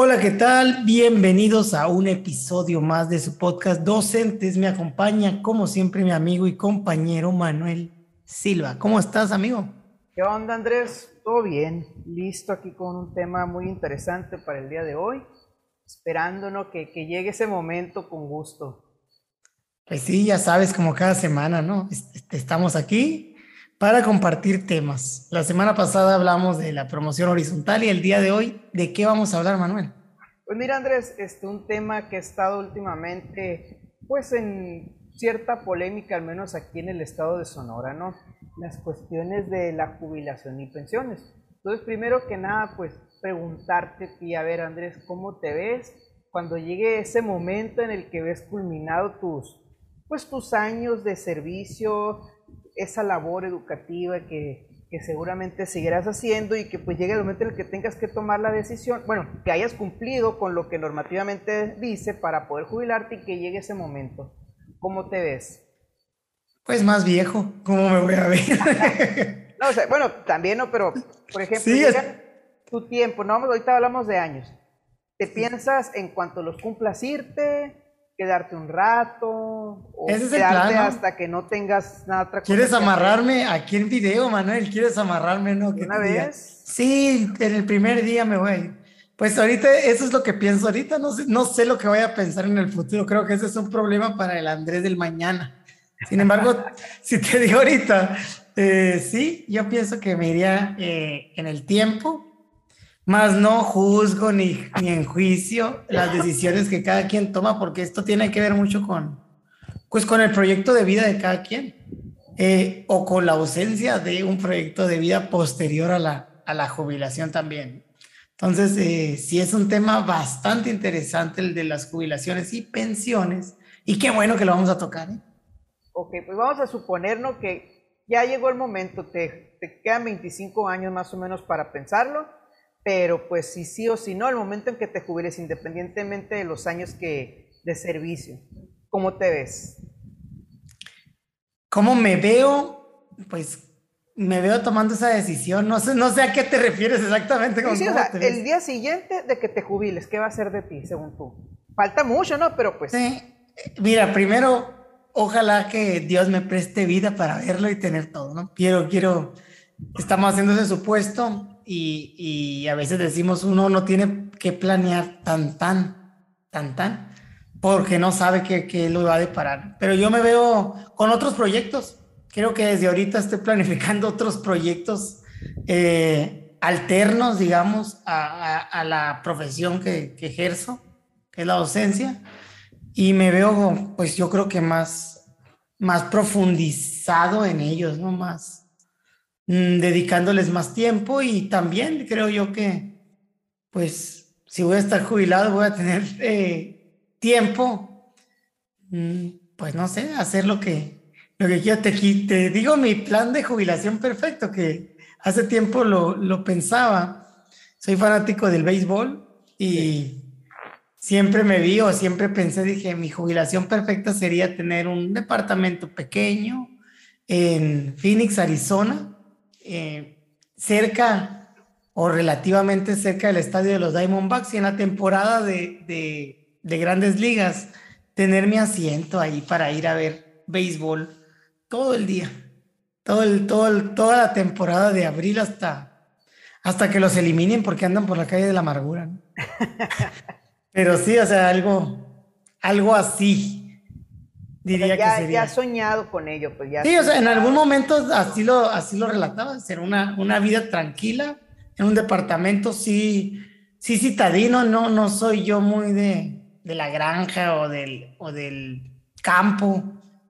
Hola, ¿qué tal? Bienvenidos a un episodio más de su podcast Docentes. Me acompaña, como siempre, mi amigo y compañero Manuel Silva. ¿Cómo estás, amigo? ¿Qué onda, Andrés? Todo bien. Listo aquí con un tema muy interesante para el día de hoy. Esperándonos que, que llegue ese momento con gusto. Pues sí, ya sabes, como cada semana, ¿no? Estamos aquí para compartir temas. La semana pasada hablamos de la promoción horizontal y el día de hoy, ¿de qué vamos a hablar, Manuel? Pues mira, Andrés, este, un tema que ha estado últimamente, pues en cierta polémica, al menos aquí en el estado de Sonora, ¿no? Las cuestiones de la jubilación y pensiones. Entonces, primero que nada, pues preguntarte y a ver, Andrés, ¿cómo te ves cuando llegue ese momento en el que ves culminado tus, pues tus años de servicio, esa labor educativa que, seguramente seguirás haciendo y que pues llegue el momento en el que tengas que tomar la decisión, bueno, que hayas cumplido con lo que normativamente dice para poder jubilarte y que llegue ese momento. ¿Cómo te ves? Pues más viejo, ¿cómo me voy a ver? no, o sea, bueno, también no, pero por ejemplo, tu tiempo, no, ahorita hablamos de años. ¿Te piensas en cuanto los cumplas irte? Quedarte un rato o quedarte hasta que no tengas nada otra ¿Quieres amarrarme aquí en video, Manuel? ¿Quieres amarrarme, no? ¿Una vez? Sí, en el primer día me voy. Pues ahorita eso es lo que pienso ahorita, no sé, no sé lo que voy a pensar en el futuro, creo que ese es un problema para el Andrés del mañana. Sin embargo, si te digo ahorita, eh, sí, yo pienso que me iría eh, en el tiempo, más no juzgo ni, ni en juicio las decisiones que cada quien toma, porque esto tiene que ver mucho con, pues con el proyecto de vida de cada quien, eh, o con la ausencia de un proyecto de vida posterior a la, a la jubilación también. Entonces, eh, sí es un tema bastante interesante el de las jubilaciones y pensiones, y qué bueno que lo vamos a tocar. ¿eh? Ok, pues vamos a suponernos que ya llegó el momento, te, te quedan 25 años más o menos para pensarlo pero pues si sí o si no, el momento en que te jubiles, independientemente de los años que de servicio, ¿cómo te ves? ¿Cómo me veo? Pues me veo tomando esa decisión. No sé, no sé a qué te refieres exactamente. Con el día siguiente de que te jubiles, ¿qué va a ser de ti, según tú? Falta mucho, ¿no? Pero pues. Sí. Mira, primero, ojalá que Dios me preste vida para verlo y tener todo, ¿no? Quiero, quiero. Estamos haciendo ese supuesto y, a veces decimos uno no tiene que planear tan, tan, tan, tan, porque no sabe qué, lo va a deparar. Pero yo me veo con otros proyectos. Creo que desde ahorita estoy planificando otros proyectos eh, alternos, digamos, a, la profesión que, que ejerzo, que es la docencia. Y me veo, pues yo creo que más, más profundizado en ellos, ¿no? Más, Mm, dedicándoles más tiempo y también creo yo que, pues, si voy a estar jubilado, voy a tener eh, tiempo, mm, pues no sé, hacer lo que, lo que quiero. Te, te digo mi plan de jubilación perfecto, que hace tiempo lo, lo pensaba. Soy fanático del béisbol y siempre me vi o siempre pensé, dije, mi jubilación perfecta sería tener un departamento pequeño en Phoenix, Arizona eh, cerca o relativamente cerca del estadio de los Diamondbacks y en la temporada de, grandes ligas tener mi asiento ahí para ir a ver béisbol todo el día, todo el, todo toda la temporada de abril hasta, hasta que los eliminen porque andan por la calle de la amargura. Pero sí, o sea, algo, algo así diría ya, que sería. Ya soñado con ello, pues ya. Sí, o sea, en algún momento así lo, así lo relataba, ser una, una vida tranquila en un departamento, sí, sí citadino, no, no soy yo muy de, de la granja o del, o del campo.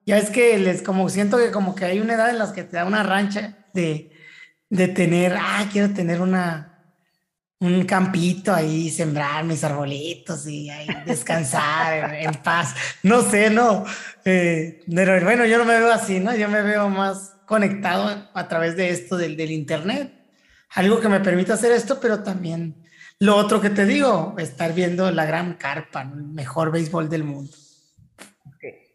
Ya es que les como siento que como que hay una edad en las que te da una rancha de, de tener, ah, quiero tener una, un campito ahí, sembrar mis arbolitos y ahí descansar en, paz. No sé, no. Eh, pero bueno, yo no me veo así, ¿no? Yo me veo más conectado a través de esto del, del Internet. Algo que me permite hacer esto, pero también lo otro que te digo, estar viendo la gran carpa, el mejor béisbol del mundo.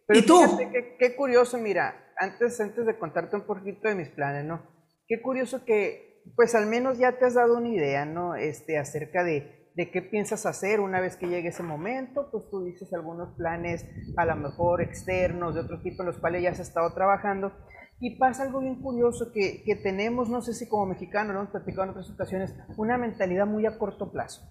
¿Y tú? qué curioso, mira, antes, antes de contarte un poquito de mis planes, ¿no? Qué curioso que pues al menos ya te has dado una idea, ¿no? Este, acerca de de qué piensas hacer una vez que llegue ese momento, pues tú dices algunos planes a lo mejor externos, de otro tipo en los cuales ya has estado trabajando. Y pasa algo bien curioso que, que tenemos, no sé si como mexicanos, lo hemos platicado en otras situaciones, una mentalidad muy a corto plazo.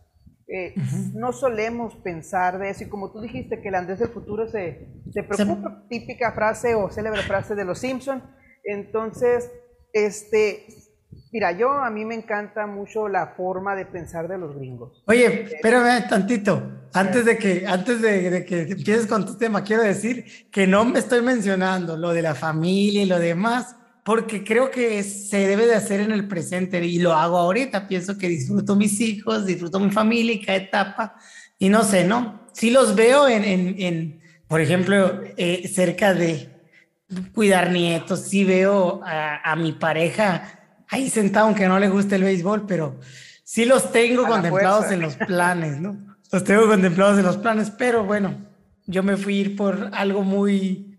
Eh, no solemos pensar de eso y como tú dijiste que el Andrés del futuro se, se preocupa, típica frase o célebre frase de los Simpson, entonces, este, mira, yo a mí me encanta mucho la forma de pensar de los gringos. Oye, espérame tantito, antes de que, antes de, de que empieces con tu tema, quiero decir que no me estoy mencionando lo de la familia y lo demás, porque creo que se debe de hacer en el presente y lo hago ahorita. Pienso que disfruto mis hijos, disfruto mi familia y cada etapa. Y no sé, ¿no? Sí los veo en, en, en por ejemplo, eh, cerca de cuidar nietos, sí veo a, a, mi pareja ahí sentado, aunque no le guste el béisbol, pero sí los tengo contemplados en los planes, ¿no? Los tengo contemplados en los planes, pero bueno, yo me fui a ir por algo muy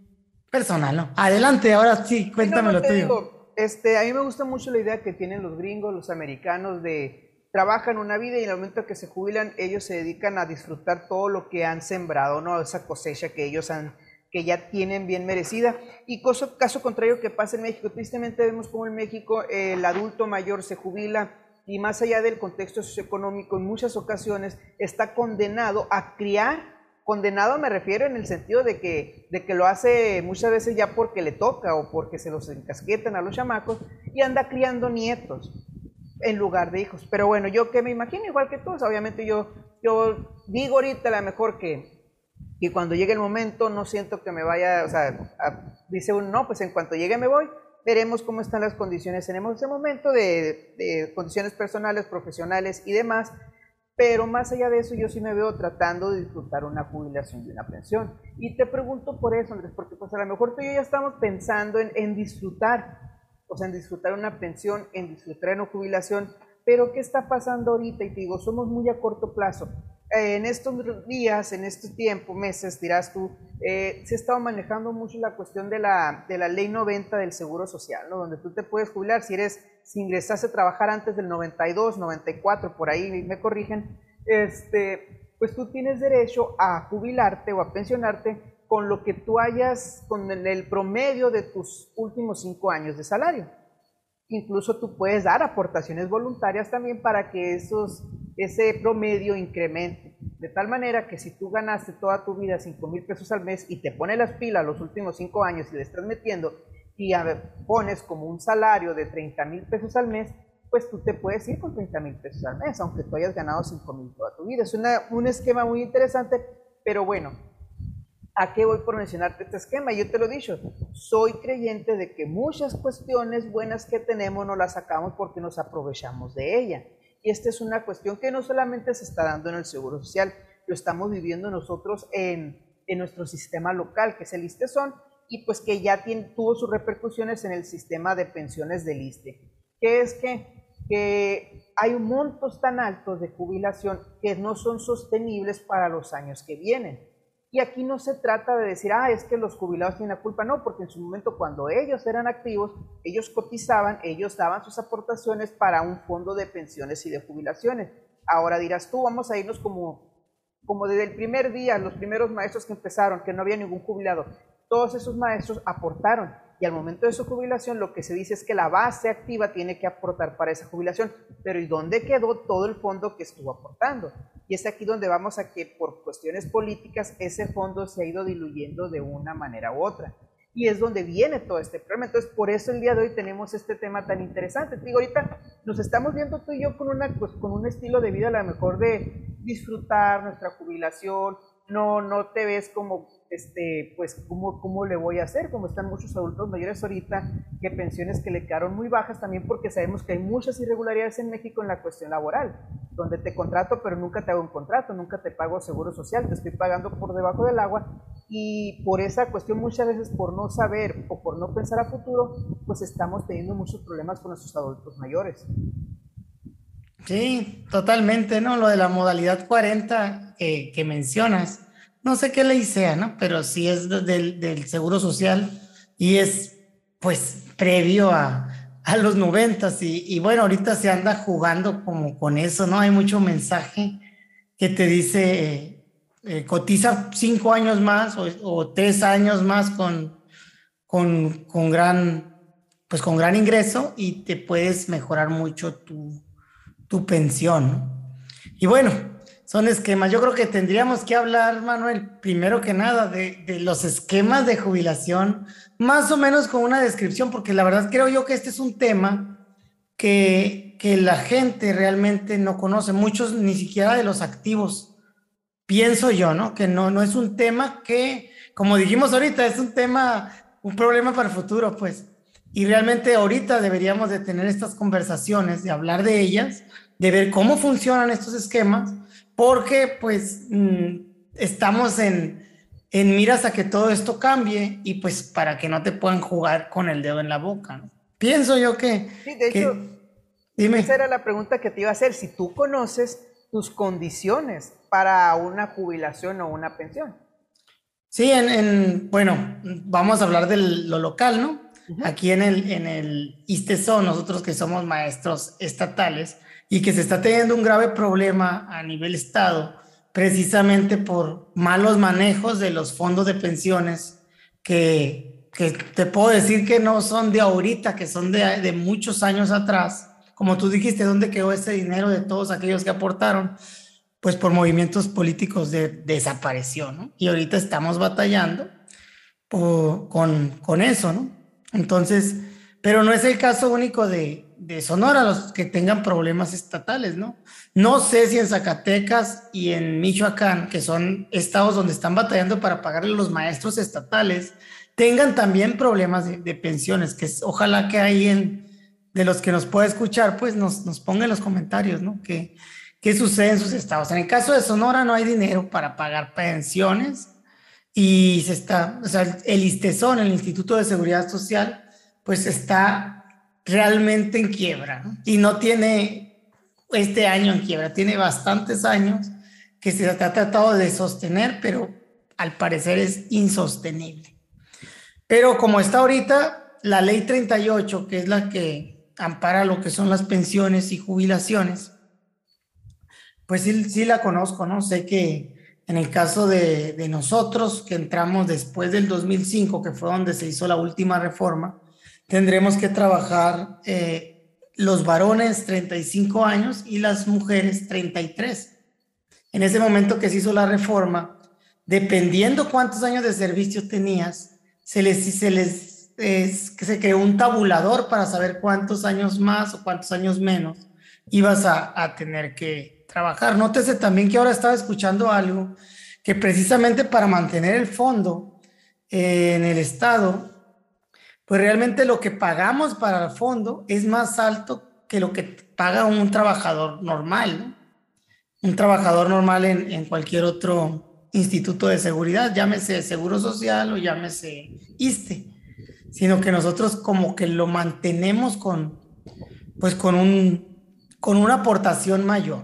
personal, ¿no? Adelante, ahora sí, cuéntame lo tuyo. este, a mí me gusta mucho la idea que tienen los gringos, los americanos, de trabajan una vida y en el momento que se jubilan, ellos se dedican a disfrutar todo lo que han sembrado, ¿no? Esa cosecha que ellos han que ya tienen bien merecida. Y caso, contrario que pasa en México, tristemente vemos como en México el adulto mayor se jubila y más allá del contexto socioeconómico, en muchas ocasiones está condenado a criar Condenado me refiero en el sentido de que, de que lo hace muchas veces ya porque le toca o porque se los encasquetan a los chamacos y anda criando nietos en lugar de hijos. Pero bueno, yo que me imagino igual que todos, obviamente yo, yo digo ahorita a lo mejor que, que cuando llegue el momento no siento que me vaya, o sea, dice uno, no, pues en cuanto llegue me voy, veremos cómo están las condiciones en ese momento de, de condiciones personales, profesionales y demás, pero más allá de eso, yo sí me veo tratando de disfrutar una jubilación y una pensión. Y te pregunto por eso, Andrés, porque pues a lo mejor tú y yo ya estamos pensando en, disfrutar, o sea, en disfrutar una pensión, en disfrutar una jubilación, pero ¿qué está pasando ahorita? Y te digo, somos muy a corto plazo. Eh, en estos días, en este tiempo, meses, dirás tú, eh, se ha estado manejando mucho la cuestión de la, de la ley 90 del Seguro Social, ¿no? donde tú te puedes jubilar si eres si ingresaste a trabajar antes del 92, 94, por ahí me corrigen, este, pues tú tienes derecho a jubilarte o a pensionarte con lo que tú hayas, con el promedio de tus últimos cinco años de salario. Incluso tú puedes dar aportaciones voluntarias también para que esos, ese promedio incremente. De tal manera que si tú ganaste toda tu vida 5 mil pesos al mes y te pone las pilas los últimos cinco años y le estás metiendo y pones como un salario de 30 mil pesos al mes, pues tú te puedes ir con 30 mil pesos al mes, aunque tú hayas ganado 5 mil toda tu vida. Es un esquema muy interesante, pero bueno, ¿a qué voy por mencionarte este esquema? Yo te lo he dicho, soy creyente de que muchas cuestiones buenas que tenemos no las sacamos porque nos aprovechamos de ella. Y esta es una cuestión que no solamente se está dando en el Seguro Social, lo estamos viviendo nosotros en, en nuestro sistema local, que es el ISTESON, y pues que ya tuvo sus repercusiones en el sistema de pensiones del ISTE, que es que, que hay montos tan altos de jubilación que no son sostenibles para los años que vienen. Y aquí no se trata de decir, ah, es que los jubilados tienen la culpa, no, porque en su momento cuando ellos eran activos, ellos cotizaban, ellos daban sus aportaciones para un fondo de pensiones y de jubilaciones. Ahora dirás tú, vamos a irnos como, como desde el primer día, los primeros maestros que empezaron, que no había ningún jubilado, todos esos maestros aportaron al momento de su jubilación lo que se dice es que la base activa tiene que aportar para esa jubilación, pero ¿y dónde quedó todo el fondo que estuvo aportando? Y es aquí donde vamos a que por cuestiones políticas ese fondo se ha ido diluyendo de una manera u otra. Y es donde viene todo este problema. Entonces, por eso el día de hoy tenemos este tema tan interesante. Te digo, ahorita nos estamos viendo tú y yo con, una, pues, con un estilo de vida a lo mejor de disfrutar nuestra jubilación, no, no te ves como este, pues, ¿cómo, ¿cómo le voy a hacer? Como están muchos adultos mayores ahorita, que pensiones que le quedaron muy bajas también porque sabemos que hay muchas irregularidades en México en la cuestión laboral, donde te contrato pero nunca te hago un contrato, nunca te pago seguro social, te estoy pagando por debajo del agua y por esa cuestión muchas veces por no saber o por no pensar a futuro, pues estamos teniendo muchos problemas con nuestros adultos mayores. Sí, totalmente, ¿no? Lo de la modalidad 40 que mencionas no sé qué ley sea, ¿no? Pero sí es del, del Seguro Social y es pues previo a, a los noventas y, y, bueno, ahorita se anda jugando como con eso, ¿no? Hay mucho mensaje que te dice, eh, cotiza cinco años más o, tres años más con, con, con, gran, pues con gran ingreso y te puedes mejorar mucho tu, tu pensión. Y bueno, son esquemas. Yo creo que tendríamos que hablar, Manuel, primero que nada, de, los esquemas de jubilación, más o menos con una descripción, porque la verdad creo yo que este es un tema que, que la gente realmente no conoce, muchos ni siquiera de los activos. Pienso yo, ¿no? Que no, no es un tema que, como dijimos ahorita, es un tema, un problema para el futuro, pues. Y realmente ahorita deberíamos de tener estas conversaciones, de hablar de ellas, de ver cómo funcionan estos esquemas, porque pues mm, estamos en, en miras a que todo esto cambie y pues para que no te puedan jugar con el dedo en la boca. ¿no? Pienso yo que... Sí, de hecho, dime. esa era la pregunta que te iba a hacer. Si tú conoces tus condiciones para una jubilación o una pensión. Sí, en, en bueno, vamos a hablar de lo local, ¿no? Aquí en el, en el ISTESO, nosotros que somos maestros estatales, y que se está teniendo un grave problema a nivel Estado, precisamente por malos manejos de los fondos de pensiones que, que te puedo decir que no son de ahorita, que son de, muchos años atrás. Como tú dijiste, ¿dónde quedó ese dinero de todos aquellos que aportaron? Pues por movimientos políticos de, desapareció, ¿no? Y ahorita estamos batallando con, con eso, ¿no? Entonces, pero no es el caso único de, de Sonora los que tengan problemas estatales, ¿no? No sé si en Zacatecas y en Michoacán, que son estados donde están batallando para pagarle los maestros estatales, tengan también problemas de, pensiones, que ojalá que alguien de los que nos pueda escuchar, pues nos, nos ponga en los comentarios, ¿no? ¿Qué, ¿Qué sucede en sus estados? En el caso de Sonora no hay dinero para pagar pensiones y se está, o sea, el ISTESON, el Instituto de Seguridad Social, pues está realmente en quiebra y no tiene este año en quiebra, tiene bastantes años que se ha tratado de sostener, pero al parecer es insostenible. Pero como está ahorita, la ley 38, que es la que ampara lo que son las pensiones y jubilaciones, pues sí, sí la conozco, ¿no? Sé que en el caso de, de nosotros, que entramos después del 2005, que fue donde se hizo la última reforma, tendremos que trabajar eh, los varones 35 años y las mujeres 33. En ese momento que se hizo la reforma, dependiendo cuántos años de servicio tenías, se les, se les se creó un tabulador para saber cuántos años más o cuántos años menos ibas a, a tener que trabajar. Nótese también que ahora estaba escuchando algo que precisamente para mantener el fondo eh, en el Estado pues realmente lo que pagamos para el fondo es más alto que lo que paga un trabajador normal, ¿no? Un trabajador normal en, cualquier otro instituto de seguridad, llámese Seguro Social o llámese ISTE, sino que nosotros como que lo mantenemos con, pues con, un, con una aportación mayor.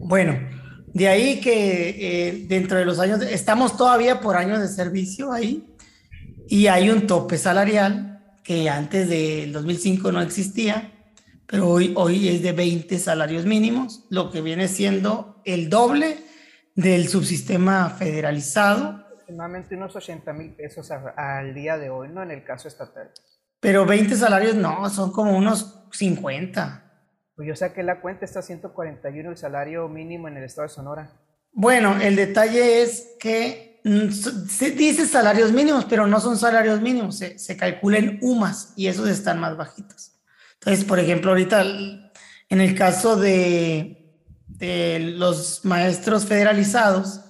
Bueno, de ahí que eh, dentro de los años, estamos todavía por años de servicio ahí, y hay un tope salarial que antes del 2005 no existía, pero hoy, hoy es de 20 salarios mínimos, lo que viene siendo el doble del subsistema federalizado. Aproximadamente unos 80 mil pesos al día de hoy, ¿no? En el caso estatal. Pero 20 salarios no, son como unos 50. Pues yo saqué la cuenta, está 141 el salario mínimo en el estado de Sonora. Bueno, el detalle es que se dice salarios mínimos, pero no son salarios mínimos, se, se calculan UMAS y esos están más bajitos. Entonces, por ejemplo, ahorita en el caso de, de los maestros federalizados,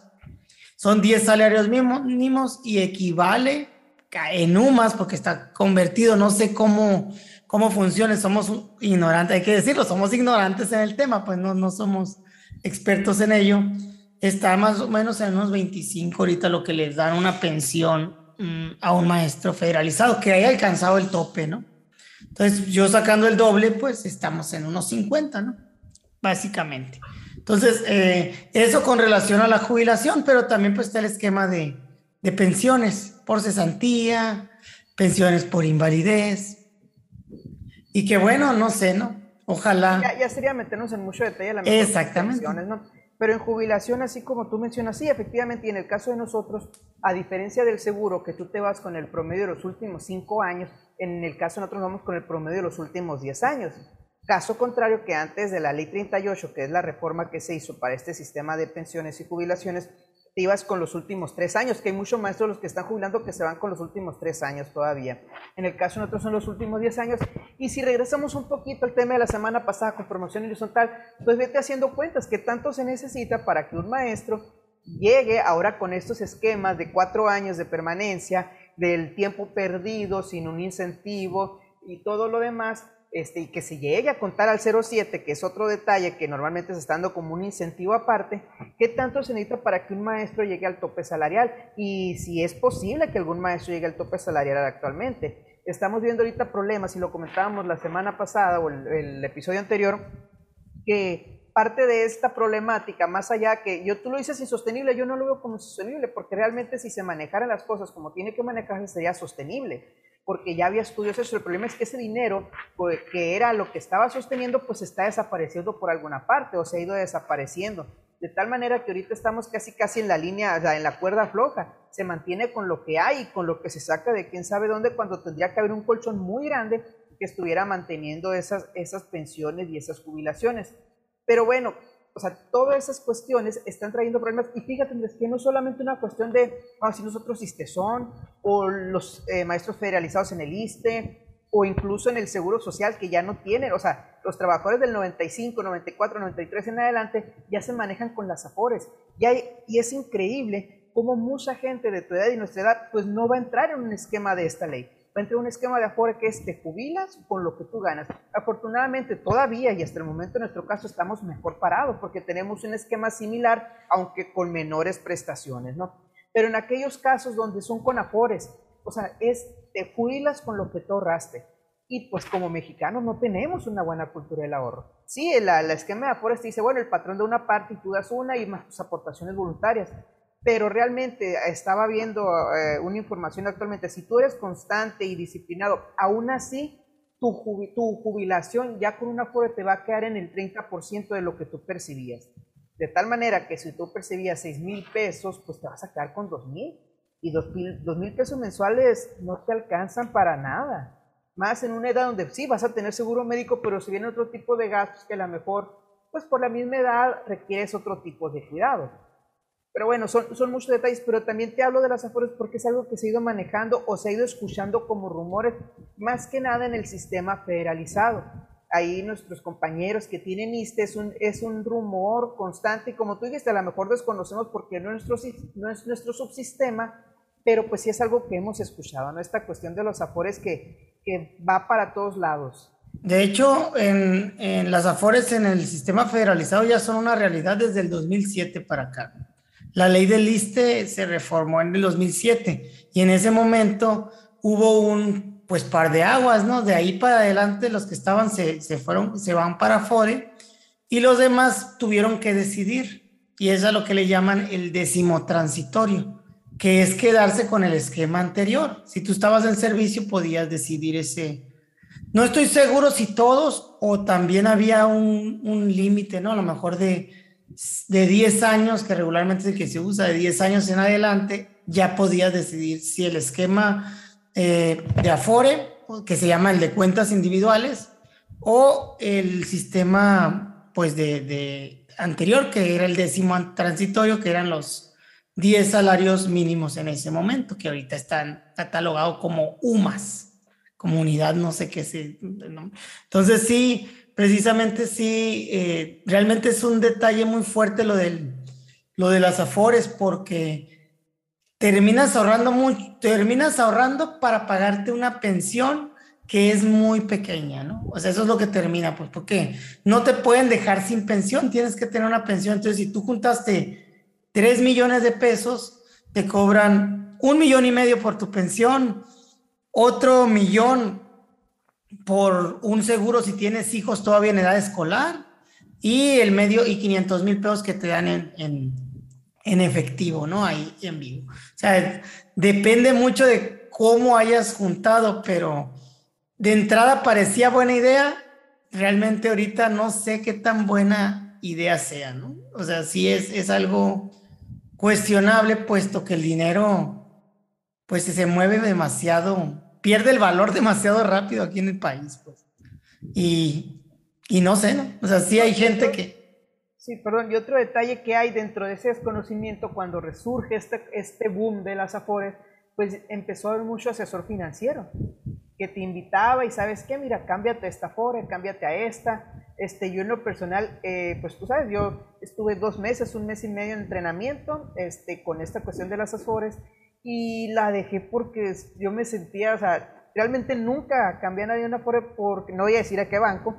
son 10 salarios mínimos y equivale en UMAS, porque está convertido, no sé cómo, cómo funciona, somos ignorantes, hay que decirlo, somos ignorantes en el tema, pues no, no somos expertos en ello está más o menos en unos 25 ahorita lo que les dan una pensión mm, a un maestro federalizado que haya alcanzado el tope, ¿no? Entonces, yo sacando el doble, pues estamos en unos 50, ¿no? Básicamente. Entonces, eh, eso con relación a la jubilación, pero también pues está el esquema de, de pensiones por cesantía, pensiones por invalidez. Y que bueno, no sé, ¿no? Ojalá. Ya, ya sería meternos en mucho detalle la Exactamente. ¿no? Pero en jubilación, así como tú mencionas, sí, efectivamente, y en el caso de nosotros, a diferencia del seguro, que tú te vas con el promedio de los últimos cinco años, en el caso de nosotros vamos con el promedio de los últimos 10 años. Caso contrario que antes de la ley 38, que es la reforma que se hizo para este sistema de pensiones y jubilaciones, ibas con los últimos tres años, que hay muchos maestros los que están jubilando que se van con los últimos tres años todavía. En el caso de nosotros son los últimos diez años. Y si regresamos un poquito al tema de la semana pasada con promoción horizontal, pues vete haciendo cuentas que tanto se necesita para que un maestro llegue ahora con estos esquemas de cuatro años de permanencia, del tiempo perdido sin un incentivo y todo lo demás, este, y que se llegue a contar al 0,7, que es otro detalle que normalmente se está dando como un incentivo aparte, ¿qué tanto se necesita para que un maestro llegue al tope salarial? Y si es posible que algún maestro llegue al tope salarial actualmente. Estamos viendo ahorita problemas, y lo comentábamos la semana pasada o el, episodio anterior, que parte de esta problemática, más allá que yo tú lo dices insostenible, yo no lo veo como sostenible, porque realmente si se manejaran las cosas como tiene que manejarse sería sostenible porque ya había estudios eso. El problema es que ese dinero, que era lo que estaba sosteniendo, pues está desapareciendo por alguna parte o se ha ido desapareciendo. De tal manera que ahorita estamos casi casi en la línea, o en la cuerda floja. Se mantiene con lo que hay, con lo que se saca de quién sabe dónde, cuando tendría que haber un colchón muy grande que estuviera manteniendo esas, esas pensiones y esas jubilaciones. Pero bueno, o sea, todas esas cuestiones están trayendo problemas. Y fíjate, que no es solamente una cuestión de, vamos a decir nosotros ISTESON, o los eh, maestros federalizados en el ISTE, o incluso en el Seguro Social, que ya no tienen, o sea, los trabajadores del 95, 94, 93 en adelante ya se manejan con las AFORES. Y, hay, y es increíble cómo mucha gente de tu edad y nuestra edad, pues no va a entrar en un esquema de esta ley entre un esquema de Afore que es te jubilas con lo que tú ganas. Afortunadamente todavía y hasta el momento en nuestro caso estamos mejor parados porque tenemos un esquema similar, aunque con menores prestaciones, ¿no? Pero en aquellos casos donde son con Afores, o sea, es te jubilas con lo que tú ahorraste. Y pues como mexicanos no tenemos una buena cultura del ahorro. Sí, el, esquema de Afores te dice, bueno, el patrón da una parte y tú das una y más tus aportaciones voluntarias pero realmente estaba viendo eh, una información actualmente, si tú eres constante y disciplinado, aún así tu, jubilación ya con una aforo te va a quedar en el 30% de lo que tú percibías. De tal manera que si tú percibías 6 mil pesos, pues te vas a quedar con 2 mil. Y 2 mil pesos mensuales no te alcanzan para nada. Más en una edad donde sí vas a tener seguro médico, pero si viene otro tipo de gastos que a lo mejor, pues por la misma edad requieres otro tipo de cuidado. Pero bueno, son, son muchos detalles, pero también te hablo de las afores porque es algo que se ha ido manejando o se ha ido escuchando como rumores, más que nada en el sistema federalizado. Ahí nuestros compañeros que tienen ISTE es un, es un rumor constante y como tú dijiste, a lo mejor desconocemos porque no es nuestro, no es nuestro subsistema, pero pues sí es algo que hemos escuchado, ¿no? Esta cuestión de los afores que, que va para todos lados. De hecho, en, en, las afores en el sistema federalizado ya son una realidad desde el 2007 para acá. La ley del ISTE se reformó en el 2007 y en ese momento hubo un pues par de aguas, ¿no? De ahí para adelante los que estaban se, se fueron, se van para FORE y los demás tuvieron que decidir y es a lo que le llaman el décimo transitorio, que es quedarse con el esquema anterior. Si tú estabas en servicio podías decidir ese. No estoy seguro si todos o también había un, un límite, ¿no? A lo mejor de de 10 años, que regularmente es el que se usa, de 10 años en adelante, ya podías decidir si el esquema eh, de Afore, que se llama el de cuentas individuales, o el sistema pues de, de anterior, que era el décimo transitorio, que eran los 10 salarios mínimos en ese momento, que ahorita están catalogados como UMAS, comunidad no sé qué se... Entonces sí, precisamente sí, eh, realmente es un detalle muy fuerte lo, del, lo de las afores porque terminas ahorrando mucho, terminas ahorrando para pagarte una pensión que es muy pequeña, ¿no? O sea, eso es lo que termina, pues porque no te pueden dejar sin pensión, tienes que tener una pensión. Entonces, si tú juntaste 3 millones de pesos, te cobran un millón y medio por tu pensión, otro millón por un seguro si tienes hijos todavía en edad escolar y el medio y 500 mil pesos que te dan en, en, en, efectivo, ¿no? Ahí en vivo. O sea, depende mucho de cómo hayas juntado, pero de entrada parecía buena idea. Realmente ahorita no sé qué tan buena idea sea, ¿no? O sea, sí es, es algo cuestionable, puesto que el dinero, pues se mueve demasiado, pierde el valor demasiado rápido aquí en el país, pues. Y, y no sé, ¿no? O sea, sí hay gente que... Sí, perdón, y otro detalle que hay dentro de ese desconocimiento, cuando resurge este, este boom de las Afores, pues empezó a haber mucho asesor financiero que te invitaba y sabes qué, mira, cámbiate a esta Afore, cámbiate a esta. Este, yo en lo personal, eh, pues tú sabes, yo estuve dos meses, un mes y medio en entrenamiento este, con esta cuestión de las Afores y la dejé porque yo me sentía, o sea, realmente nunca cambié a nadie una Afore porque, no voy a decir a qué banco,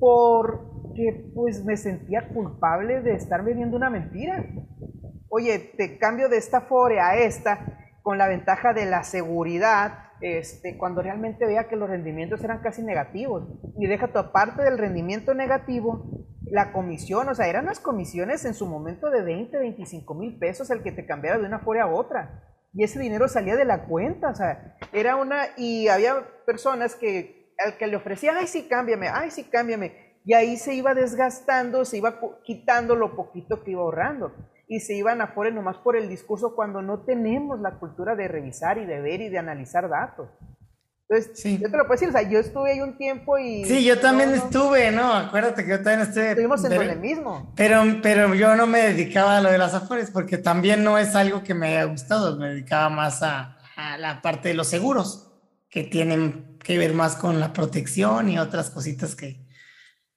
porque pues me sentía culpable de estar vendiendo una mentira. Oye, te cambio de esta Afore a esta con la ventaja de la seguridad, este, cuando realmente veía que los rendimientos eran casi negativos. Y deja tu aparte del rendimiento negativo, la comisión, o sea, eran las comisiones en su momento de 20, 25 mil pesos el que te cambiara de una fuera a otra. Y ese dinero salía de la cuenta, o sea, era una, y había personas que al que le ofrecía, ay, sí, cámbiame, ay, sí, cámbiame. Y ahí se iba desgastando, se iba quitando lo poquito que iba ahorrando y se iban a afuera nomás por el discurso cuando no tenemos la cultura de revisar y de ver y de analizar datos. Entonces, yo te lo puedo decir, o sea, yo estuve ahí un tiempo y... Sí, yo también estuve, ¿no? Acuérdate que yo también estuve... Estuvimos en el mismo. Pero, pero yo no me dedicaba a lo de las afores porque también no es algo que me haya gustado, me dedicaba más a, a la parte de los seguros, que tienen que ver más con la protección y otras cositas que,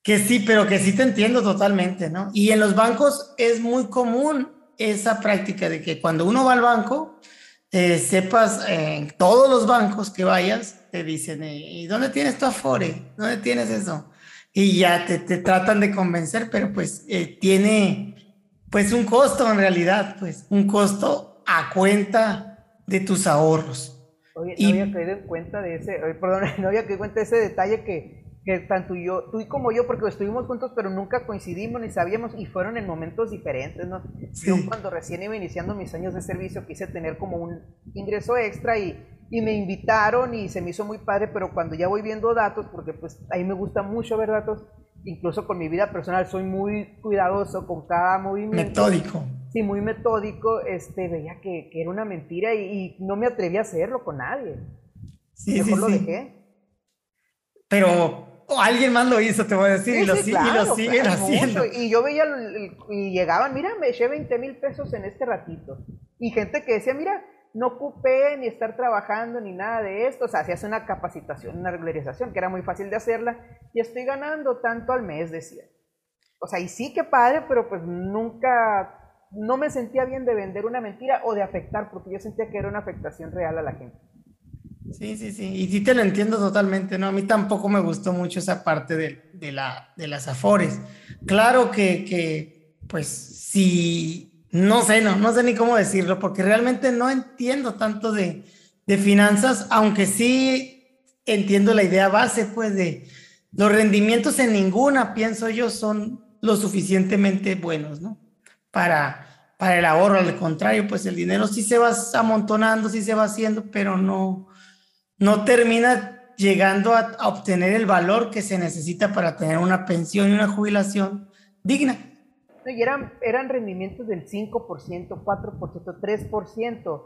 que sí, pero que sí te entiendo totalmente, ¿no? Y en los bancos es muy común esa práctica de que cuando uno va al banco, eh, sepas en todos los bancos que vayas, te dicen, eh, ¿y dónde tienes tu Afore? ¿Dónde tienes eso? Y ya te, te tratan de convencer, pero pues eh, tiene pues un costo en realidad, pues un costo a cuenta de tus ahorros. Oye, no había caído en cuenta de ese, perdón, no había caído en cuenta de ese detalle que que tanto yo, tú y como yo, porque estuvimos juntos, pero nunca coincidimos ni sabíamos, y fueron en momentos diferentes, ¿no? Yo cuando recién iba iniciando mis años de servicio quise tener como un ingreso extra y, y me invitaron y se me hizo muy padre, pero cuando ya voy viendo datos, porque pues ahí me gusta mucho ver datos, incluso con mi vida personal soy muy cuidadoso con cada movimiento. Metódico. Sí, muy metódico, este, veía que, que era una mentira y, no me atreví a hacerlo con nadie. Sí, Mejor lo dejé. Pero o alguien más lo hizo, te voy a decir, y, lo, siguen haciendo. Y yo veía, y llegaban, mira, me eché 20 mil pesos en este ratito. Y gente que decía, mira, no ocupé ni estar trabajando ni nada de esto. O sea, hacías una capacitación, una regularización, que era muy fácil de hacerla, y estoy ganando tanto al mes, decía. O sea, y sí que padre, pero pues nunca, no me sentía bien de vender una mentira o de afectar, porque yo sentía que era una afectación real a la gente. Sí, sí, sí. Y sí te lo entiendo totalmente, ¿no? A mí tampoco me gustó mucho esa parte de, de, la, de las afores. Claro que, que, pues, sí, no sé, no, no sé ni cómo decirlo, porque realmente no entiendo tanto de, de finanzas, aunque sí entiendo la idea base, pues, de los rendimientos en ninguna, pienso yo, son lo suficientemente buenos, ¿no? Para, para el ahorro, al contrario, pues el dinero sí se va amontonando, sí se va haciendo, pero no, no termina llegando a, obtener el valor que se necesita para tener una pensión y una jubilación digna. Y eran, eran rendimientos del 5%, 4%, 3%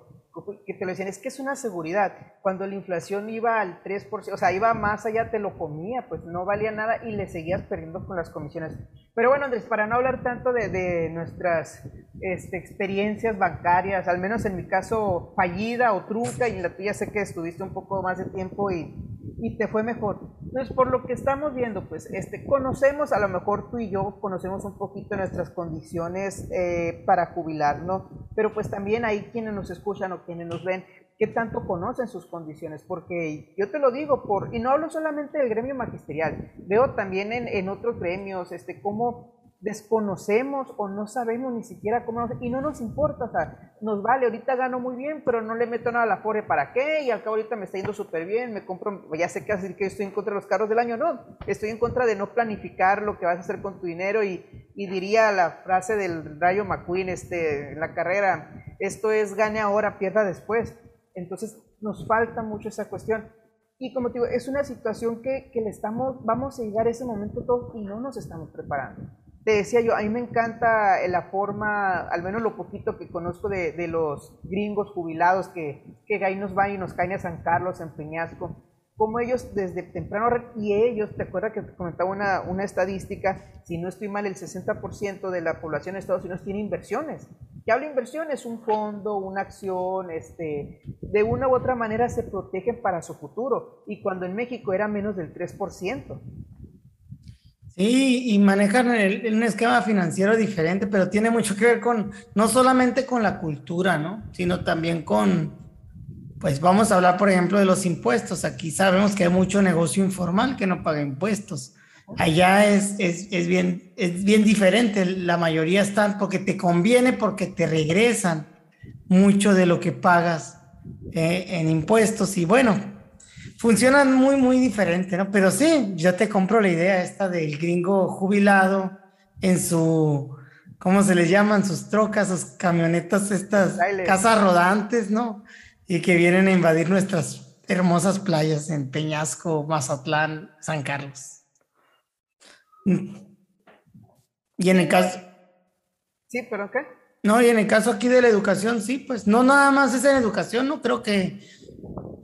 que te lo decían, es que es una seguridad. Cuando la inflación iba al 3%, o sea, iba más allá, te lo comía, pues no valía nada y le seguías perdiendo con las comisiones. Pero bueno, Andrés, para no hablar tanto de, de nuestras este, experiencias bancarias, al menos en mi caso fallida o trunca, y en la tuya sé que estuviste un poco más de tiempo y, y te fue mejor. Entonces, por lo que estamos viendo, pues este, conocemos, a lo mejor tú y yo conocemos un poquito nuestras condiciones eh, para jubilar, ¿no? Pero pues también hay quienes nos escuchan o quienes nos ven que tanto conocen sus condiciones, porque yo te lo digo, por, y no hablo solamente del gremio magisterial, veo también en, en otros gremios, este, cómo desconocemos o no sabemos ni siquiera cómo, y no nos importa, o sea, nos vale, ahorita gano muy bien, pero no le meto nada a la FORE, ¿para qué? Y al cabo ahorita me está yendo súper bien, me compro, ya sé que decir que estoy en contra de los carros del año, no, estoy en contra de no planificar lo que vas a hacer con tu dinero y, y diría la frase del Rayo McQueen este, en la carrera, esto es gane ahora, pierda después, entonces nos falta mucho esa cuestión. Y como te digo, es una situación que, que le estamos, vamos a llegar a ese momento todo y no nos estamos preparando. Te decía yo, a mí me encanta la forma, al menos lo poquito que conozco de, los gringos jubilados que, que ahí nos van y nos caen a San Carlos, en Peñasco, como ellos desde temprano, y ellos, te acuerdas que comentaba una, una estadística, si no estoy mal, el 60% de la población de Estados Unidos tiene inversiones. ¿Qué habla inversión? Es un fondo, una acción, este, de una u otra manera se protegen para su futuro. Y cuando en México era menos del 3%. Y manejan un esquema financiero diferente, pero tiene mucho que ver con, no solamente con la cultura, ¿no? Sino también con, pues vamos a hablar, por ejemplo, de los impuestos. Aquí sabemos que hay mucho negocio informal que no paga impuestos. Allá es, es, bien, es bien diferente. La mayoría están porque te conviene, porque te regresan mucho de lo que pagas eh, en impuestos. Y bueno, funcionan muy, muy diferente, ¿no? Pero sí, ya te compro la idea esta del gringo jubilado en su, ¿cómo se les llaman? Sus trocas, sus camionetas, estas casas rodantes, ¿no? Y que vienen a invadir nuestras hermosas playas en Peñasco, Mazatlán, San Carlos. Y en el caso... Sí, pero ¿qué? No, y en el caso aquí de la educación, sí, pues no nada más es en educación, no creo que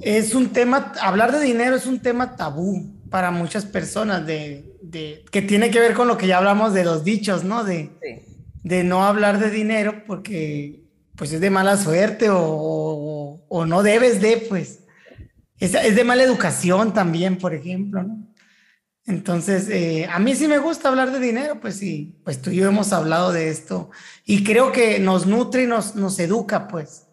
es un tema, hablar de dinero es un tema tabú para muchas personas, de, que tiene que ver con lo que ya hablamos de los dichos, ¿no? De, de no hablar de dinero porque pues es de mala suerte o, o, no debes de, pues. Es, es, de mala educación también, por ejemplo, ¿no? Entonces, eh, a mí sí me gusta hablar de dinero, pues sí, pues tú y yo hemos hablado de esto y creo que nos nutre y nos, nos educa, pues.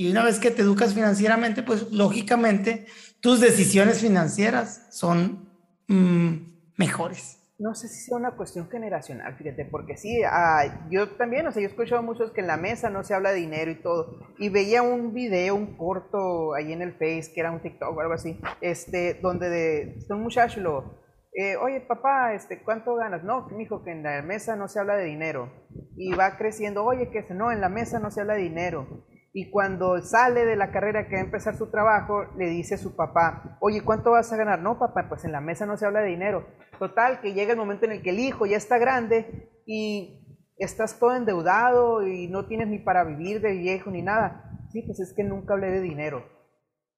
Y una vez que te educas financieramente, pues lógicamente tus decisiones financieras son mm, mejores. No sé si sea una cuestión generacional, fíjate, porque sí, ah, yo también, o sea, yo he escuchado a muchos que en la mesa no se habla de dinero y todo, y veía un video, un corto ahí en el Face, que era un TikTok o algo así, este, donde de, un muchacho lo, eh, oye papá, este, ¿cuánto ganas? No, dijo que en la mesa no se habla de dinero, y va creciendo, oye, que no, en la mesa no se habla de dinero, y cuando sale de la carrera que va a empezar su trabajo, le dice a su papá, oye, ¿cuánto vas a ganar? No, papá, pues en la mesa no se habla de dinero. Total, que llega el momento en el que el hijo ya está grande y estás todo endeudado y no tienes ni para vivir de viejo ni nada. Sí, pues es que nunca hablé de dinero.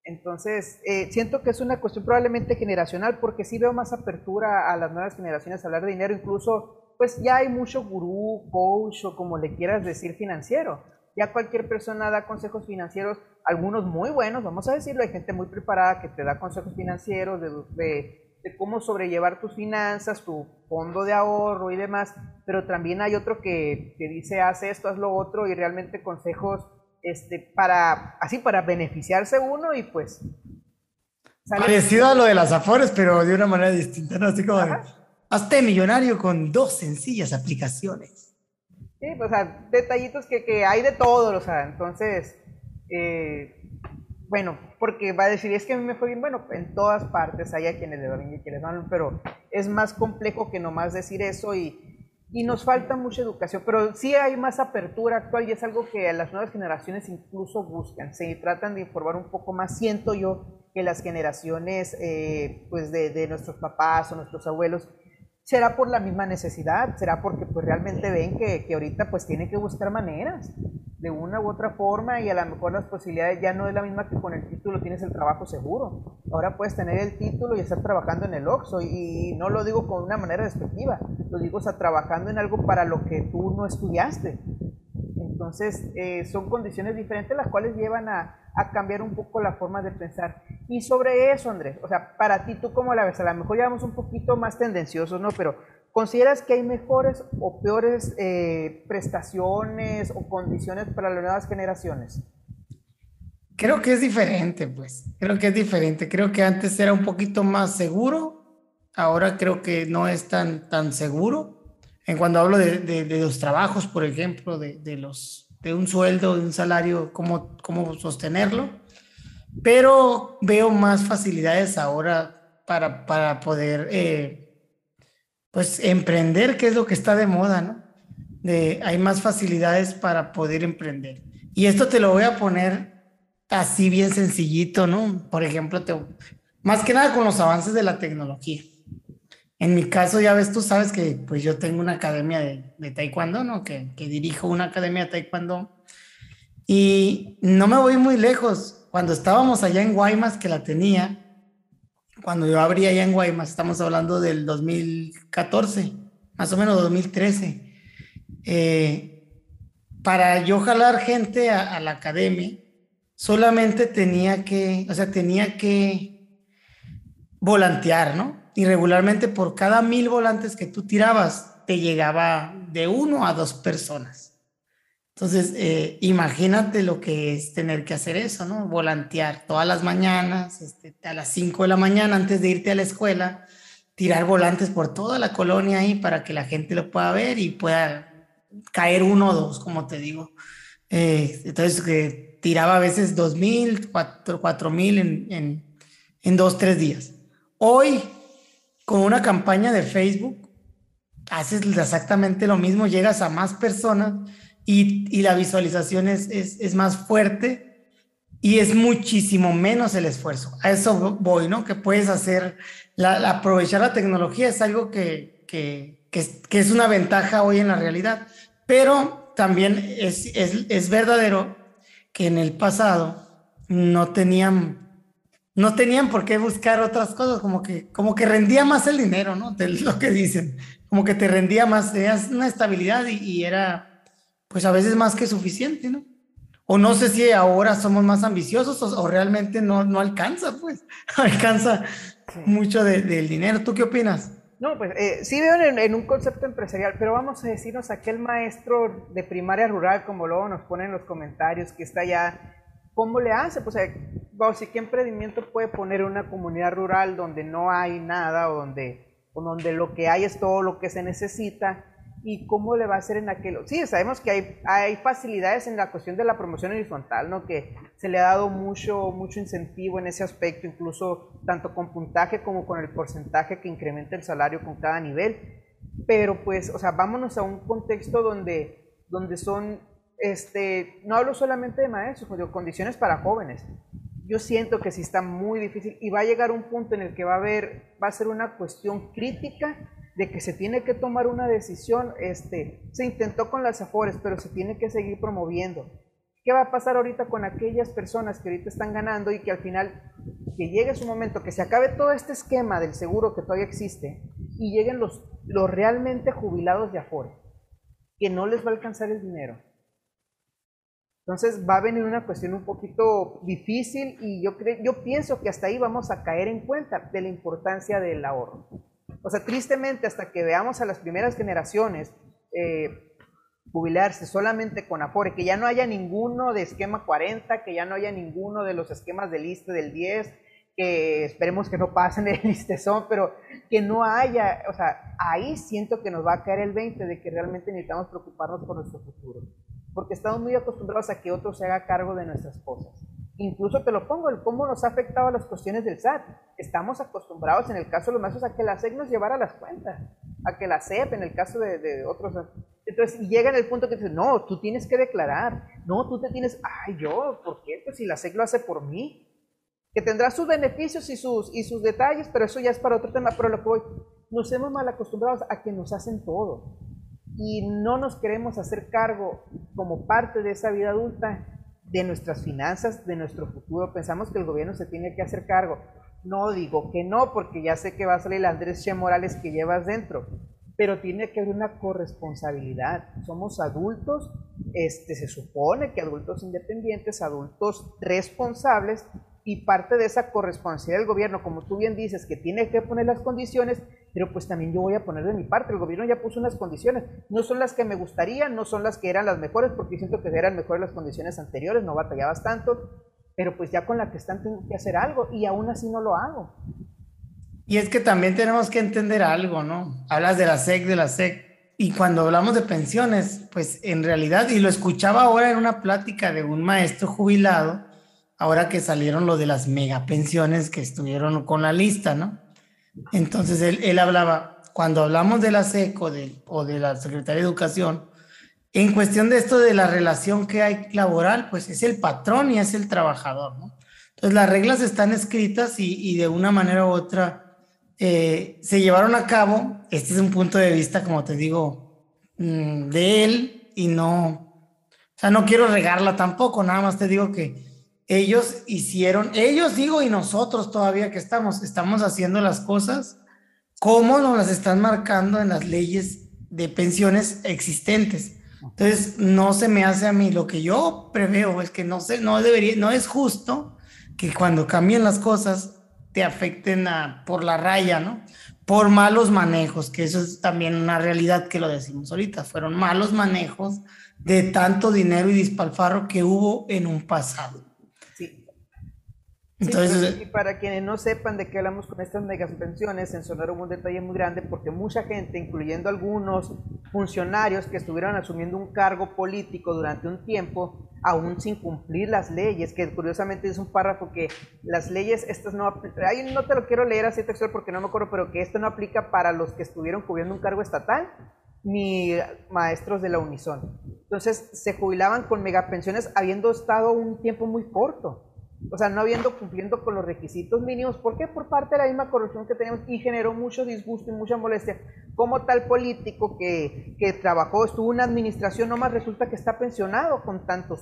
Entonces, eh, siento que es una cuestión probablemente generacional porque sí veo más apertura a las nuevas generaciones a hablar de dinero, incluso pues ya hay mucho gurú, coach o como le quieras decir financiero ya cualquier persona da consejos financieros, algunos muy buenos, vamos a decirlo, hay gente muy preparada que te da consejos financieros de, cómo sobrellevar tus finanzas, tu fondo de ahorro y demás, pero también hay otro que, que dice haz esto, haz lo otro y realmente consejos este, para, así para beneficiarse uno y pues... Parecido a lo de las afores, pero de una manera distinta, ¿no? Así como, hazte millonario con dos sencillas aplicaciones. Sí, o sea, detallitos que, que hay de todo, o sea, entonces, eh, bueno, porque va a decir, es que a mí me fue bien, bueno, en todas partes hay a quienes le van y quienes van, pero es más complejo que nomás decir eso y, y nos falta mucha educación, pero sí hay más apertura actual y es algo que las nuevas generaciones incluso buscan, se tratan de informar un poco más, siento yo que las generaciones eh, pues de, de nuestros papás o nuestros abuelos será por la misma necesidad, será porque pues realmente ven que, que, ahorita pues tienen que buscar maneras de una u otra forma y a lo mejor las posibilidades ya no es la misma que con el título tienes el trabajo seguro. Ahora puedes tener el título y estar trabajando en el OXO y, no lo digo con una manera despectiva, lo digo o sea, trabajando en algo para lo que tú no estudiaste. Entonces, eh, son condiciones diferentes las cuales llevan a, a, cambiar un poco la forma de pensar. Y sobre eso, Andrés, o sea, para ti, ¿tú cómo la ves? A lo mejor ya vamos un poquito más tendenciosos, ¿no? Pero, ¿consideras que hay mejores o peores eh, prestaciones o condiciones para las nuevas generaciones? Creo que es diferente, pues. Creo que es diferente. Creo que antes era un poquito más seguro. Ahora creo que no es tan, tan seguro en cuando hablo de, los trabajos, por ejemplo, de, los, de un sueldo, de un salario, cómo, cómo sostenerlo, pero veo más facilidades ahora para, para poder, eh, pues, emprender, que es lo que está de moda, ¿no? De, hay más facilidades para poder emprender. Y esto te lo voy a poner así bien sencillito, ¿no? Por ejemplo, te, más que nada con los avances de la tecnología. En mi caso, ya ves, tú sabes que pues yo tengo una academia de, taekwondo, ¿no? Que, dirijo una academia de taekwondo. Y no me voy muy lejos. Cuando estábamos allá en Guaymas, que la tenía, cuando yo abrí allá en Guaymas, estamos hablando del 2014, más o menos 2013. Eh, para yo jalar gente a, a la academia, solamente tenía que, o sea, tenía que volantear, ¿no? Y regularmente por cada mil volantes que tú tirabas, te llegaba de uno a dos personas. Entonces, eh, imagínate lo que es tener que hacer eso, ¿no? Volantear todas las mañanas, este, a las cinco de la mañana antes de irte a la escuela, tirar volantes por toda la colonia ahí para que la gente lo pueda ver y pueda caer uno o dos, como te digo. Eh, entonces, que tiraba a veces dos mil, cuatro, mil en, en, en dos, tres días. Hoy con una campaña de Facebook, haces exactamente lo mismo, llegas a más personas y, la visualización es, es, más fuerte y es muchísimo menos el esfuerzo. A eso voy, ¿no? Que puedes hacer, la, aprovechar la tecnología es algo que, que, que, es, una ventaja hoy en la realidad, pero también es, es, es verdadero que en el pasado no tenían no tenían por qué buscar otras cosas, como que, como que rendía más el dinero, ¿no? De lo que dicen, como que te rendía más, tenías una estabilidad y, era, pues a veces más que suficiente, ¿no? O no sé si ahora somos más ambiciosos o, realmente no, no alcanza, pues, alcanza mucho del dinero. ¿Tú qué opinas? No, pues eh, sí veo en, en, un concepto empresarial, pero vamos a decirnos aquel maestro de primaria rural, como luego nos pone en los comentarios, que está ya ¿Cómo le hace? Pues, eh, ¿qué emprendimiento puede poner una comunidad rural donde no hay nada o donde, donde lo que hay es todo lo que se necesita? ¿Y cómo le va a hacer en aquel? Sí, sabemos que hay, hay facilidades en la cuestión de la promoción horizontal, ¿no? Que se le ha dado mucho, mucho incentivo en ese aspecto, incluso tanto con puntaje como con el porcentaje que incrementa el salario con cada nivel. Pero pues, o sea, vámonos a un contexto donde, donde son este, no hablo solamente de maestros, sino de condiciones para jóvenes. Yo siento que sí está muy difícil y va a llegar un punto en el que va a haber, va a ser una cuestión crítica de que se tiene que tomar una decisión. Este, se intentó con las afores, pero se tiene que seguir promoviendo. ¿Qué va a pasar ahorita con aquellas personas que ahorita están ganando y que al final, que llegue su momento, que se acabe todo este esquema del seguro que todavía existe y lleguen los, los realmente jubilados de afore, que no les va a alcanzar el dinero? Entonces va a venir una cuestión un poquito difícil y yo, yo pienso que hasta ahí vamos a caer en cuenta de la importancia del ahorro. O sea, tristemente hasta que veamos a las primeras generaciones eh, jubilarse solamente con Afore, que ya no haya ninguno de esquema 40, que ya no haya ninguno de los esquemas del ISTE del 10, que esperemos que no pasen el listezón, pero que no haya, o sea, ahí siento que nos va a caer el 20 de que realmente necesitamos preocuparnos por nuestro futuro porque estamos muy acostumbrados a que otro se haga cargo de nuestras cosas. Incluso te lo pongo, el cómo nos ha afectado a las cuestiones del SAT. Estamos acostumbrados, en el caso de los maestros, a que la SEC nos llevara las cuentas, a que la SEP, en el caso de, otros. Entonces llega en el punto que dices, no, tú tienes que declarar, no, tú te tienes, ay, yo, ¿por qué? Pues si la SEC lo hace por mí, que tendrá sus beneficios y sus, y sus detalles, pero eso ya es para otro tema. Pero lo que voy, nos hemos mal acostumbrados a que nos hacen todo y no nos queremos hacer cargo como parte de esa vida adulta de nuestras finanzas, de nuestro futuro. Pensamos que el gobierno se tiene que hacer cargo. No digo que no, porque ya sé que va a salir el Andrés Che Morales que llevas dentro, pero tiene que haber una corresponsabilidad. Somos adultos, este, se supone que adultos independientes, adultos responsables, y parte de esa corresponsabilidad del gobierno, como tú bien dices, que tiene que poner las condiciones, pero pues también yo voy a poner de mi parte, el gobierno ya puso unas condiciones, no son las que me gustaría, no son las que eran las mejores, porque siento que eran mejores las condiciones anteriores, no batallabas tanto, pero pues ya con la que están tengo que hacer algo y aún así no lo hago. Y es que también tenemos que entender algo, ¿no? Hablas de la SEC, de la SEC, y cuando hablamos de pensiones, pues en realidad, y lo escuchaba ahora en una plática de un maestro jubilado, ahora que salieron lo de las megapensiones que estuvieron con la lista, ¿no? Entonces él, hablaba, cuando hablamos de la SECO o de la Secretaría de Educación, en cuestión de esto de la relación que hay laboral, pues es el patrón y es el trabajador, ¿no? Entonces las reglas están escritas y, de una manera u otra, eh, se llevaron a cabo, este es un punto de vista, como te digo, mm, de él y no, o sea, no quiero regarla tampoco, nada más te digo que ellos hicieron, ellos digo y nosotros todavía que estamos, estamos haciendo las cosas como nos las están marcando en las leyes de pensiones existentes. Entonces, no se me hace a mí lo que yo preveo, es que no, sé, no debería, no es justo que cuando cambien las cosas te afecten a, por la raya, ¿no? Por malos manejos, que eso es también una realidad que lo decimos ahorita, fueron malos manejos de tanto dinero y dispalfarro que hubo en un pasado. Entonces, y para quienes no sepan de qué hablamos con estas megapensiones, en Sonora hubo un detalle muy grande porque mucha gente, incluyendo algunos funcionarios que estuvieron asumiendo un cargo político durante un tiempo, aún sin cumplir las leyes, que curiosamente es un párrafo que las leyes, estas no, ahí no te lo quiero leer así textual porque no me acuerdo, pero que esto no aplica para los que estuvieron cubriendo un cargo estatal ni maestros de la Unison. Entonces se jubilaban con megapensiones habiendo estado un tiempo muy corto o sea, no habiendo cumpliendo con los requisitos mínimos. ¿Por qué? Por parte de la misma corrupción que tenemos y generó mucho disgusto y mucha molestia. Como tal político que, que trabajó, estuvo en una administración, nomás resulta que está pensionado con tantos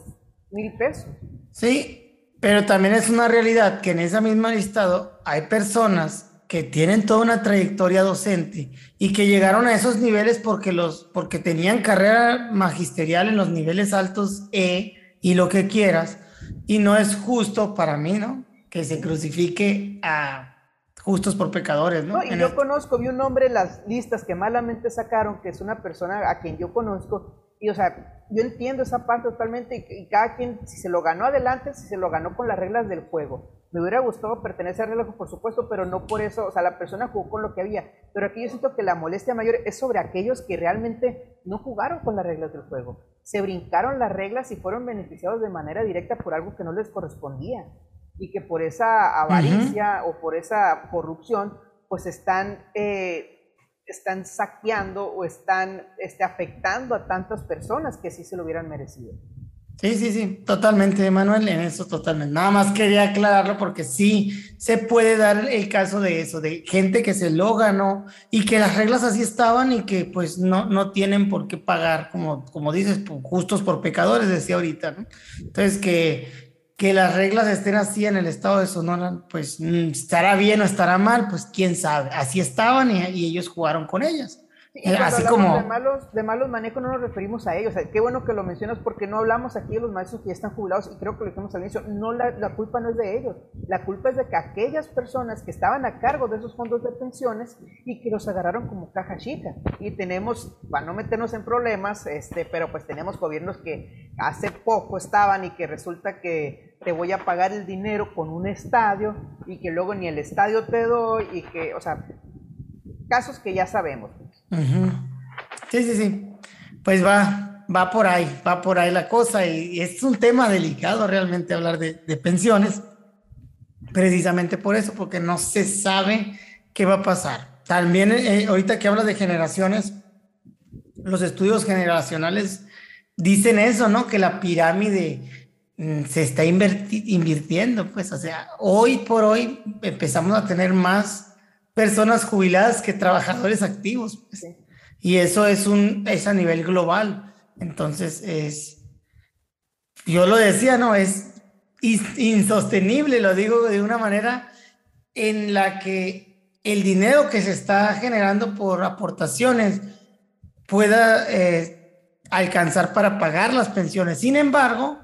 mil pesos. Sí, pero también es una realidad que en esa misma listado hay personas que tienen toda una trayectoria docente y que llegaron a esos niveles porque, los, porque tenían carrera magisterial en los niveles altos E y lo que quieras y no es justo para mí, ¿no? Que se crucifique a justos por pecadores, ¿no? y yo conozco, vi un nombre en las listas que malamente sacaron, que es una persona a quien yo conozco, y o sea, yo entiendo esa parte totalmente, y, cada quien, si se lo ganó adelante, si se lo ganó con las reglas del juego. Me hubiera gustado pertenecer al reloj, por supuesto, pero no por eso, o sea, la persona jugó con lo que había. Pero aquí yo siento que la molestia mayor es sobre aquellos que realmente no jugaron con las reglas del juego se brincaron las reglas y fueron beneficiados de manera directa por algo que no les correspondía y que por esa avaricia o por esa corrupción pues están, eh, están saqueando o están este, afectando a tantas personas que sí se lo hubieran merecido. Sí, sí, sí, totalmente, Manuel, en eso totalmente. Nada más quería aclararlo porque sí se puede dar el caso de eso, de gente que se lo ganó y que las reglas así estaban y que pues no, no tienen por qué pagar, como, como dices, justos por pecadores, decía ahorita, ¿no? Entonces, que, que las reglas estén así en el estado de Sonora, pues mm, estará bien o estará mal, pues quién sabe. Así estaban y ellos jugaron con ellas. Y Así como... de, malos, de malos manejos no nos referimos a ellos. qué bueno que lo mencionas porque no hablamos aquí de los maestros que ya están jubilados y creo que lo dijimos al inicio. No, la, la, culpa no es de ellos. La culpa es de que aquellas personas que estaban a cargo de esos fondos de pensiones y que los agarraron como caja chica. Y tenemos, para no meternos en problemas, este, pero pues tenemos gobiernos que hace poco estaban y que resulta que te voy a pagar el dinero con un estadio y que luego ni el estadio te doy y que, o sea, casos que ya sabemos. Sí, sí, sí. Pues va, va por ahí, va por ahí la cosa y, es un tema delicado realmente hablar de, pensiones, precisamente por eso, porque no se sabe qué va a pasar. También eh, ahorita que hablas de generaciones, los estudios generacionales dicen eso, ¿no? Que la pirámide mm, se está invirtiendo, pues, o sea, hoy por hoy empezamos a tener más personas jubiladas que trabajadores activos. Pues. Y eso es, un, es a nivel global. Entonces, es, yo lo decía, ¿no? Es insostenible, lo digo de una manera en la que el dinero que se está generando por aportaciones pueda eh, alcanzar para pagar las pensiones. Sin embargo,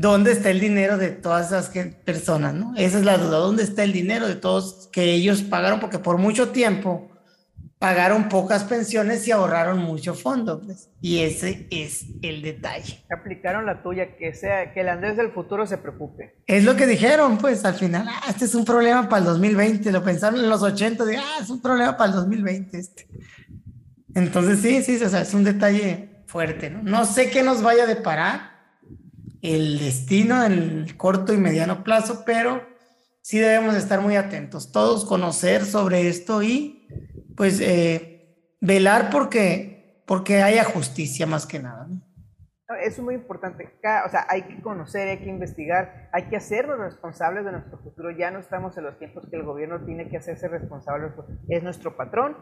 ¿dónde está el dinero de todas esas personas? ¿no? Esa es la duda, ¿dónde está el dinero de todos que ellos pagaron? Porque por mucho tiempo pagaron pocas pensiones y ahorraron mucho fondo. Pues, y ese es el detalle. Aplicaron la tuya, que sea que el Andrés del futuro se preocupe. Es lo que dijeron, pues al final, ah, este es un problema para el 2020. Lo pensaron en los 80, de, ah, es un problema para el 2020. Este. Entonces, sí, sí, o sea, es un detalle fuerte, ¿no? No sé qué nos vaya a deparar el destino en el corto y mediano plazo, pero sí debemos estar muy atentos, todos conocer sobre esto y pues eh, velar porque, porque haya justicia más que nada. es muy importante. O sea, hay que conocer, hay que investigar, hay que hacernos responsables de nuestro futuro. Ya no estamos en los tiempos que el gobierno tiene que hacerse responsable. Es nuestro patrón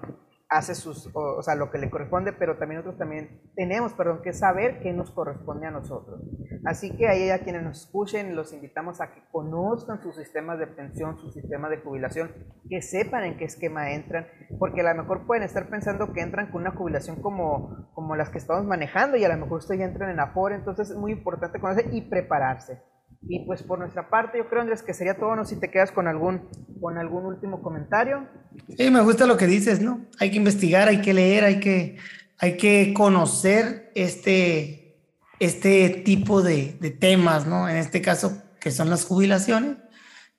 hace sus, o, sea, lo que le corresponde, pero también nosotros también tenemos, perdón, que saber qué nos corresponde a nosotros. Así que ahí a quienes nos escuchen, los invitamos a que conozcan sus sistemas de pensión, su sistema de jubilación, que sepan en qué esquema entran, porque a lo mejor pueden estar pensando que entran con una jubilación como, como las que estamos manejando y a lo mejor ustedes ya entran en Afore, entonces es muy importante conocer y prepararse. Y pues por nuestra parte, yo creo, Andrés, que sería todo, no si te quedas con algún, con algún último comentario. Sí, me gusta lo que dices, ¿no? Hay que investigar, hay que leer, hay que, hay que conocer este, este tipo de, de temas, ¿no? En este caso, que son las jubilaciones.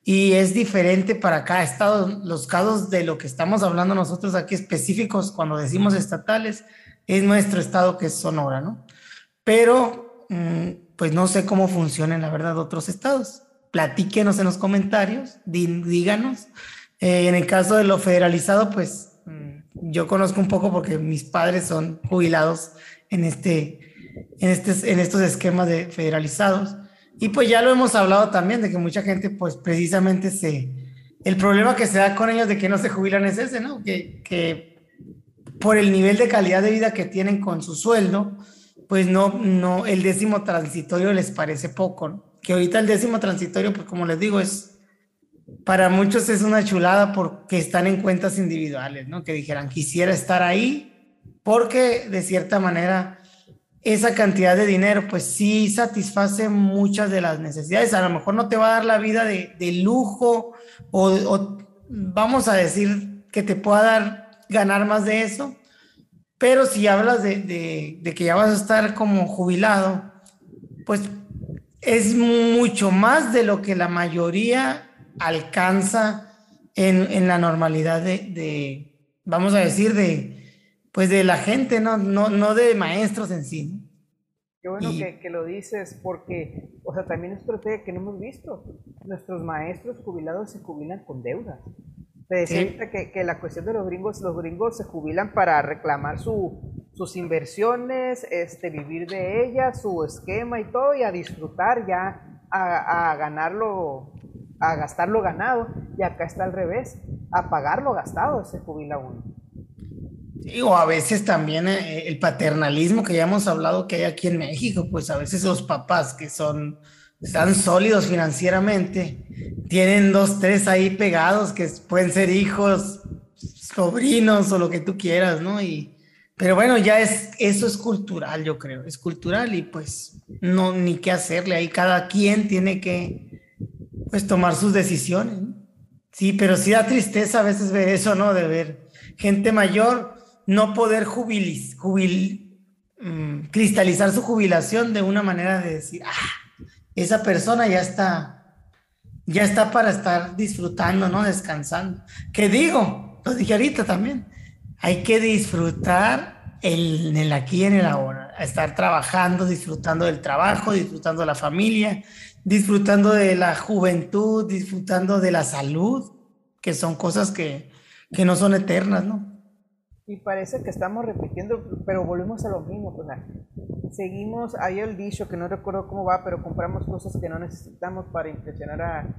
Y es diferente para cada estado. Los casos de lo que estamos hablando nosotros aquí específicos, cuando decimos estatales, es nuestro estado que es Sonora, ¿no? Pero... Mmm, pues no sé cómo funcionan, la verdad, otros estados. Platíquenos en los comentarios, díganos. Eh, en el caso de lo federalizado, pues mm, yo conozco un poco porque mis padres son jubilados en, este, en, este, en estos esquemas de federalizados. Y pues ya lo hemos hablado también, de que mucha gente, pues precisamente se... El problema que se da con ellos de que no se jubilan es ese, ¿no? Que, que por el nivel de calidad de vida que tienen con su sueldo, pues no, no, el décimo transitorio les parece poco, Que ahorita el décimo transitorio, pues como les digo, es, para muchos es una chulada porque están en cuentas individuales, ¿no? Que dijeran, quisiera estar ahí porque de cierta manera esa cantidad de dinero, pues sí satisface muchas de las necesidades. A lo mejor no te va a dar la vida de, de lujo o, o, vamos a decir que te pueda dar ganar más de eso, pero si hablas de, que ya vas a estar como jubilado, pues es mucho más de lo que la mayoría alcanza en, la normalidad de, vamos a decir, de, pues de la gente, no, no, no de maestros en sí. Qué bueno que, lo dices, porque, o sea, también es otra que no hemos visto. Nuestros maestros jubilados se jubilan con deudas. Te decía que, que, la cuestión de los gringos, los gringos se jubilan para reclamar su, sus inversiones, este, vivir de ellas, su esquema y todo, y a disfrutar ya, a, a ganarlo, a gastar lo ganado. Y acá está al revés, a pagar lo gastado se jubila uno. Sí, o a veces también eh, el paternalismo que ya hemos hablado que hay aquí en México, pues a veces los papás que son están sólidos financieramente, tienen dos, tres ahí pegados que pueden ser hijos, sobrinos o lo que tú quieras, ¿no? Y, pero bueno, ya es, eso es cultural, yo creo, es cultural y pues no, ni qué hacerle, ahí cada quien tiene que, pues, tomar sus decisiones. Sí, pero sí da tristeza a veces ver eso, ¿no? De ver gente mayor no poder jubilis, jubil, mm, cristalizar su jubilación de una manera de decir, ah, esa persona ya está, ya está para estar disfrutando, ¿no? Descansando. ¿Qué digo? Lo dije ahorita también. Hay que disfrutar el, en el aquí y en el ahora. Estar trabajando, disfrutando del trabajo, disfrutando de la familia, disfrutando de la juventud, disfrutando de la salud, que son cosas que, que no son eternas, ¿no? Y parece que estamos repitiendo, pero volvemos a lo mismo. Pues, seguimos, hay el dicho que no recuerdo cómo va, pero compramos cosas que no necesitamos para impresionar a...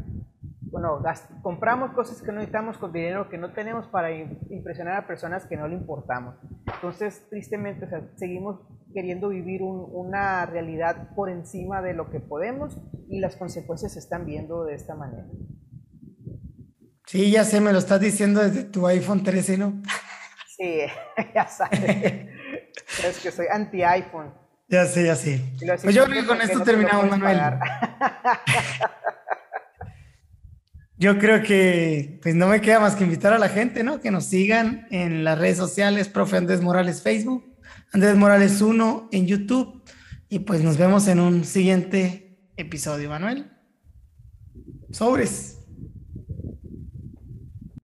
Bueno, compramos cosas que no necesitamos con dinero que no tenemos para impresionar a personas que no le importamos. Entonces, tristemente, seguimos queriendo vivir una realidad por encima de lo que podemos y las consecuencias se están viendo de esta manera. Sí, ya sé, me lo estás diciendo desde tu iPhone 13, ¿no? Sí, ya sabes. es que soy anti-iPhone. Ya sé, ya sé. Pues yo creo que con esto terminamos, Manuel. yo creo que pues no me queda más que invitar a la gente, ¿no? Que nos sigan en las redes sociales, profe Andrés Morales Facebook, Andrés Morales 1 en YouTube. Y pues nos vemos en un siguiente episodio, Manuel. Sobres.